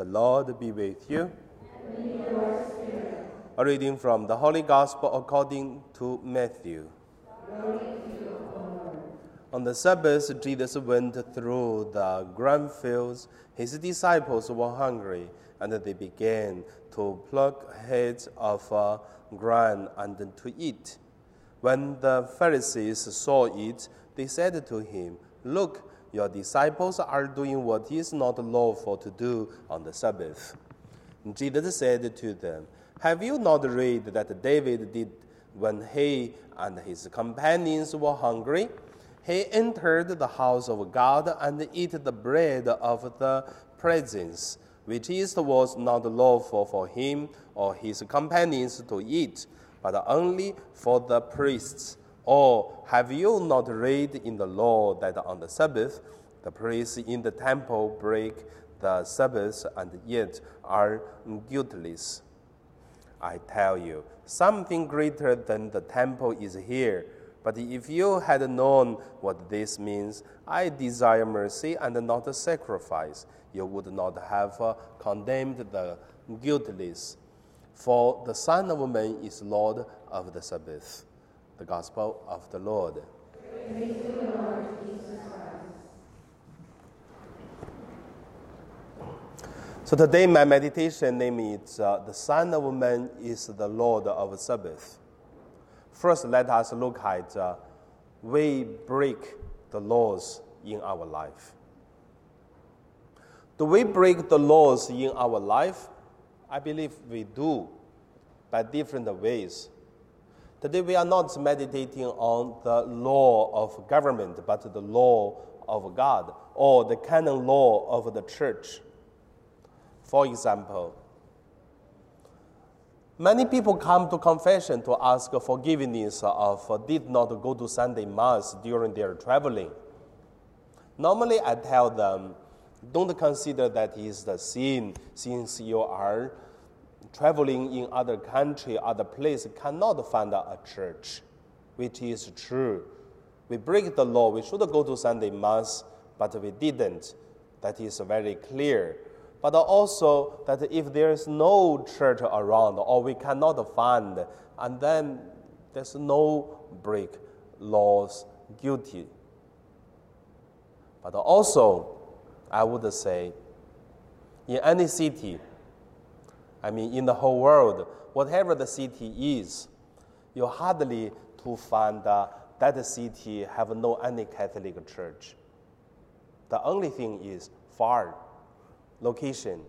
The Lord be with you. A reading from the Holy Gospel according to Matthew. On the Sabbath, Jesus went through the grain fields. His disciples were hungry, and they began to pluck heads of uh, grain and to eat. When the Pharisees saw it, they said to him, Look, your disciples are doing what is not lawful to do on the Sabbath. Jesus said to them, Have you not read that David did when he and his companions were hungry? He entered the house of God and ate the bread of the presence, which is was not lawful for him or his companions to eat, but only for the priests. Or have you not read in the law that on the Sabbath the priests in the temple break the Sabbath and yet are guiltless? I tell you, something greater than the temple is here. But if you had known what this means, I desire mercy and not a sacrifice, you would not have uh, condemned the guiltless. For the Son of Man is Lord of the Sabbath. The Gospel of the Lord. So today my meditation name is uh, The Son of Man is the Lord of Sabbath. First, let us look at uh, we break the laws in our life. Do we break the laws in our life? I believe we do by different ways. Today, we are not meditating on the law of government, but the law of God or the canon law of the church. For example, many people come to confession to ask forgiveness of uh, did not go to Sunday Mass during their traveling. Normally, I tell them, don't consider that is the sin since you are traveling in other country, other place, cannot find a church, which is true. We break the law. We should go to Sunday Mass, but we didn't. That is very clear. But also that if there is no church around or we cannot find, and then there's no break laws guilty. But also, I would say, in any city, I mean, in the whole world, whatever the city is, you hardly to find uh, that city have no any Catholic church. The only thing is far location.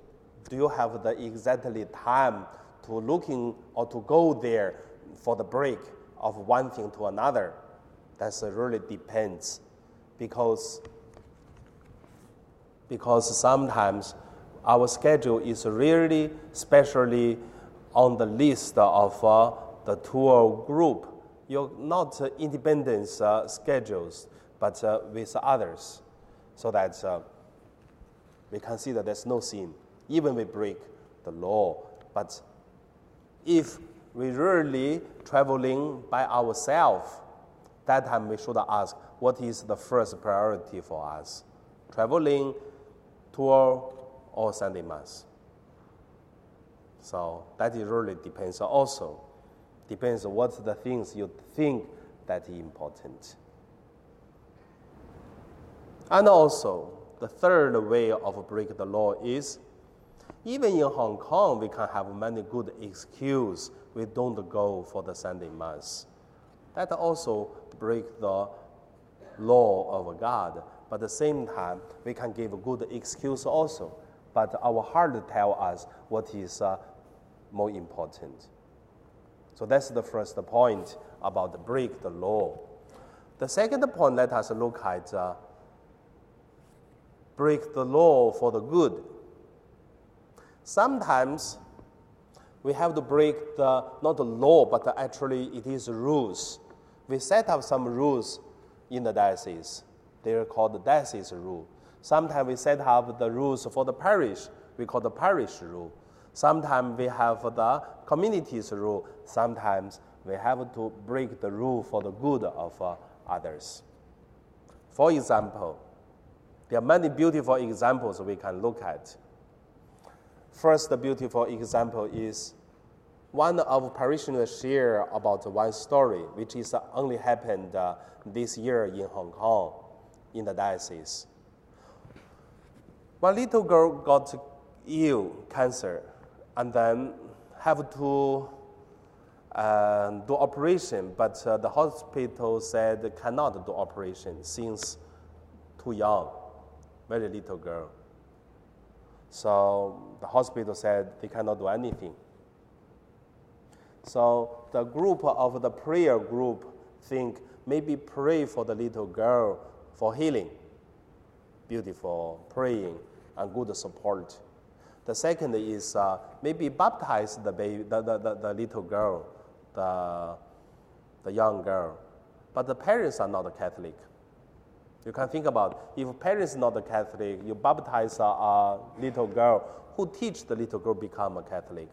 Do you have the exactly time to looking or to go there for the break of one thing to another? That really depends, because because sometimes our schedule is really specially on the list of uh, the tour group. You're not uh, independent uh, schedules, but uh, with others, so that uh, we consider there's no sin, even we break the law. But if we really traveling by ourselves, that time we should ask what is the first priority for us? Traveling, tour, or Sunday Mass. So that really depends also. Depends on what the things you think that is important. And also, the third way of break the law is even in Hong Kong, we can have many good excuse we don't go for the Sunday Mass. That also break the law of God. But at the same time, we can give a good excuse also but our heart tell us what is uh, more important. So that's the first point about break the law. The second point, let us look at uh, break the law for the good. Sometimes we have to break the not the law, but actually it is rules. We set up some rules in the diocese. They are called the diocese rule. Sometimes we set up the rules for the parish, we call the parish rule. Sometimes we have the community's rule. Sometimes we have to break the rule for the good of uh, others. For example, there are many beautiful examples we can look at. First the beautiful example is one of parishioners share about one story, which is only happened uh, this year in Hong Kong, in the diocese. One little girl got ill, cancer, and then have to uh, do operation, but uh, the hospital said cannot do operation since too young, very little girl. So the hospital said they cannot do anything. So the group of the prayer group think maybe pray for the little girl for healing. Beautiful praying and good support. The second is uh, maybe baptize the, baby, the, the, the, the, little girl, the, the young girl. But the parents are not Catholic. You can think about if parents not Catholic, you baptize a, a little girl, who teach the little girl become a Catholic?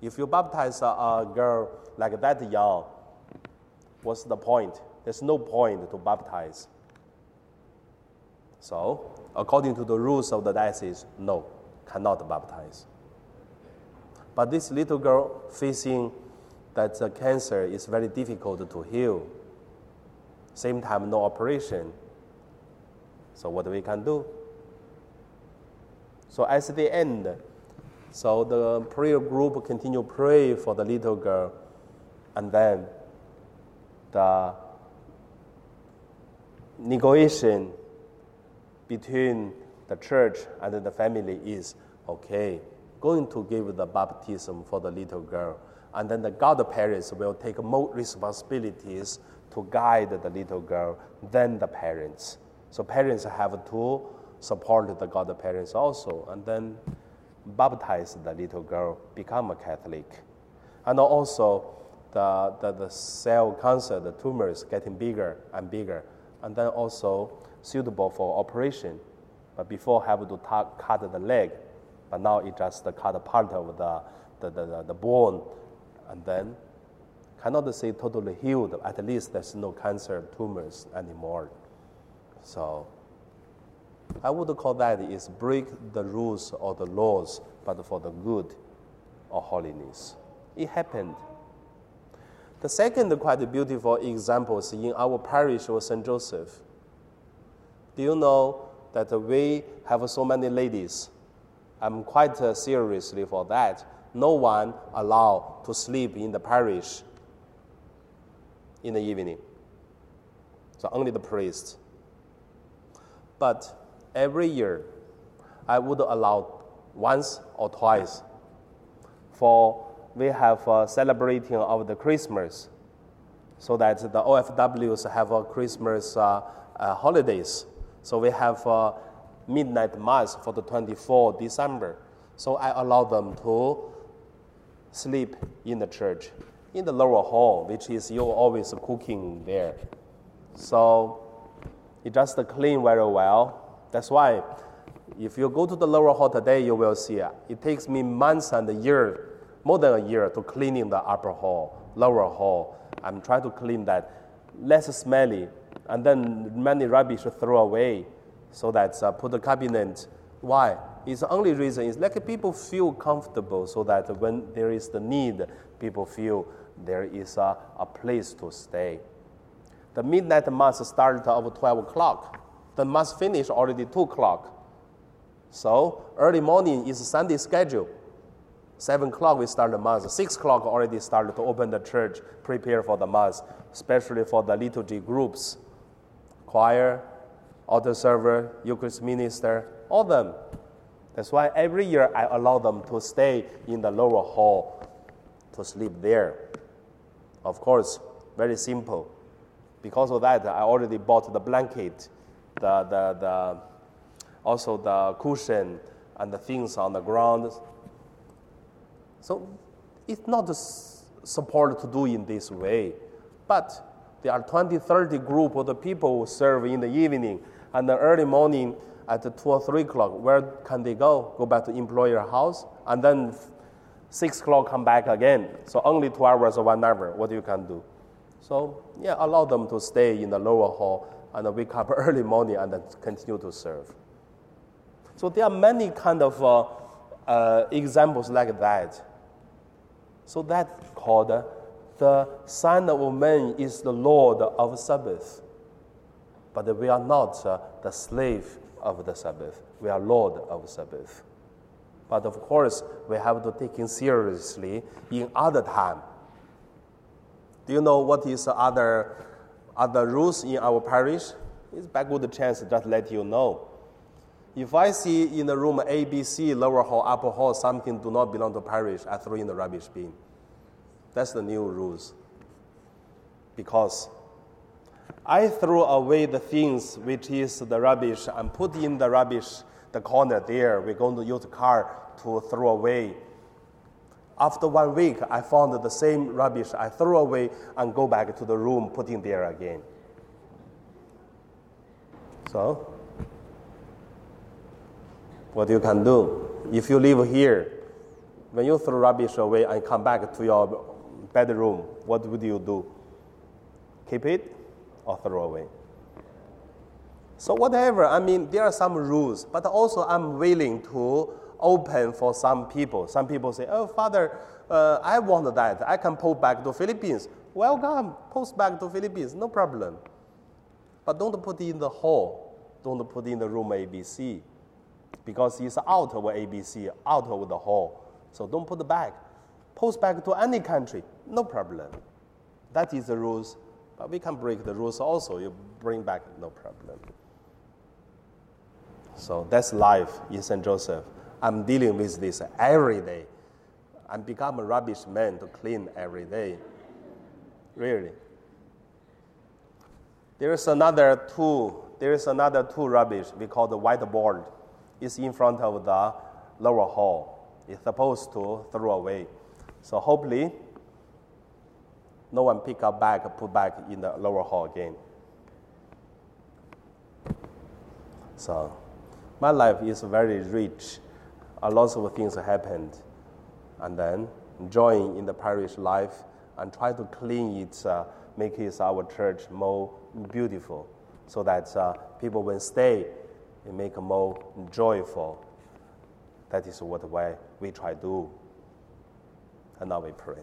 If you baptize a, a girl like that young, what's the point? There's no point to baptize. So, according to the rules of the diocese, no, cannot baptize. But this little girl facing that the cancer is very difficult to heal. Same time, no operation. So what we can do? So at the end, so the prayer group continue pray for the little girl, and then the negotiation between the church and the family is okay, going to give the baptism for the little girl. And then the godparents will take more responsibilities to guide the little girl than the parents. So parents have to support the godparents also, and then baptize the little girl, become a Catholic. And also, the, the, the cell cancer, the tumors getting bigger and bigger, and then also suitable for operation. But before have to cut the leg, but now it just cut part of the, the, the, the bone, and then cannot say totally healed, at least there's no cancer tumors anymore. So I would call that is break the rules or the laws, but for the good or holiness. It happened. The second quite beautiful example is in our parish of St. Joseph. Do you know that we have so many ladies? I'm quite uh, seriously for that. No one allowed to sleep in the parish in the evening. So only the priest. But every year, I would allow once or twice for we have a celebrating of the Christmas so that the OFWs have a Christmas uh, uh, holidays. So we have a midnight mass for the 24 December. So I allow them to sleep in the church, in the lower hall, which is you always cooking there. So it just clean very well. That's why if you go to the lower hall today, you will see uh, it takes me months and a year, more than a year, to cleaning the upper hall, lower hall. I'm trying to clean that less smelly, and then many rubbish throw away, so that uh, put the cabinet. Why? It's the only reason is like people feel comfortable, so that when there is the need, people feel there is a, a place to stay. The midnight mass started at 12 o'clock. The mass finished already 2 o'clock. So early morning is Sunday schedule. 7 o'clock we start the mass. 6 o'clock already started to open the church, prepare for the mass, especially for the liturgy groups. Choir, altar server, Eucharist minister, all them. That's why every year I allow them to stay in the lower hall to sleep there. Of course, very simple. Because of that, I already bought the blanket, the, the, the, also the cushion and the things on the ground. So it's not support to do in this way. But there are 20, 30 group of the people who serve in the evening and the early morning at 2 or 3 o'clock. Where can they go? Go back to employer house and then 6 o'clock come back again. So only two hours or one hour. What you can do? So, yeah, allow them to stay in the lower hall and wake up early morning and then continue to serve. So there are many kind of uh, uh, examples like that. So that called uh, the Son of Man is the Lord of Sabbath. But we are not uh, the slave of the Sabbath. We are Lord of Sabbath. But of course, we have to take it seriously in other time. Do you know what is other, other rules in our parish? It's a good chance just let you know. If I see in the room ABC, lower hall, upper hall, something do not belong to parish, I throw in the rubbish bin. That's the new rules. Because I throw away the things which is the rubbish and put in the rubbish, the corner there. We're going to use the car to throw away. After one week, I found the same rubbish. I threw away and go back to the room, put in there again. So, what you can do if you live here, when you throw rubbish away and come back to your bedroom, what would you do? Keep it or throw away? So, whatever, I mean, there are some rules, but also I'm willing to open for some people. Some people say, Oh, Father, uh, I want that. I can post back to Philippines. Welcome, post back to Philippines, no problem. But don't put in the hall. Don't put in the room ABC because it's out of ABC, out of the hall. So don't put back. Post back to any country, no problem. That is the rules, but we can break the rules also. You bring back, no problem. So that's life in St. Joseph. I'm dealing with this every day. I'm become a rubbish man to clean every day. Really. There is another two, There is another two rubbish we call the whiteboard. It's in front of the lower hall. It's supposed to throw away. So hopefully, no one pick up back, put back in the lower hall again. So, my life is very rich. A lot of things happened, and then join in the parish life and try to clean it, uh, make it our church more beautiful, so that uh, people will stay and make more joyful. That is what we try to do. And now we pray.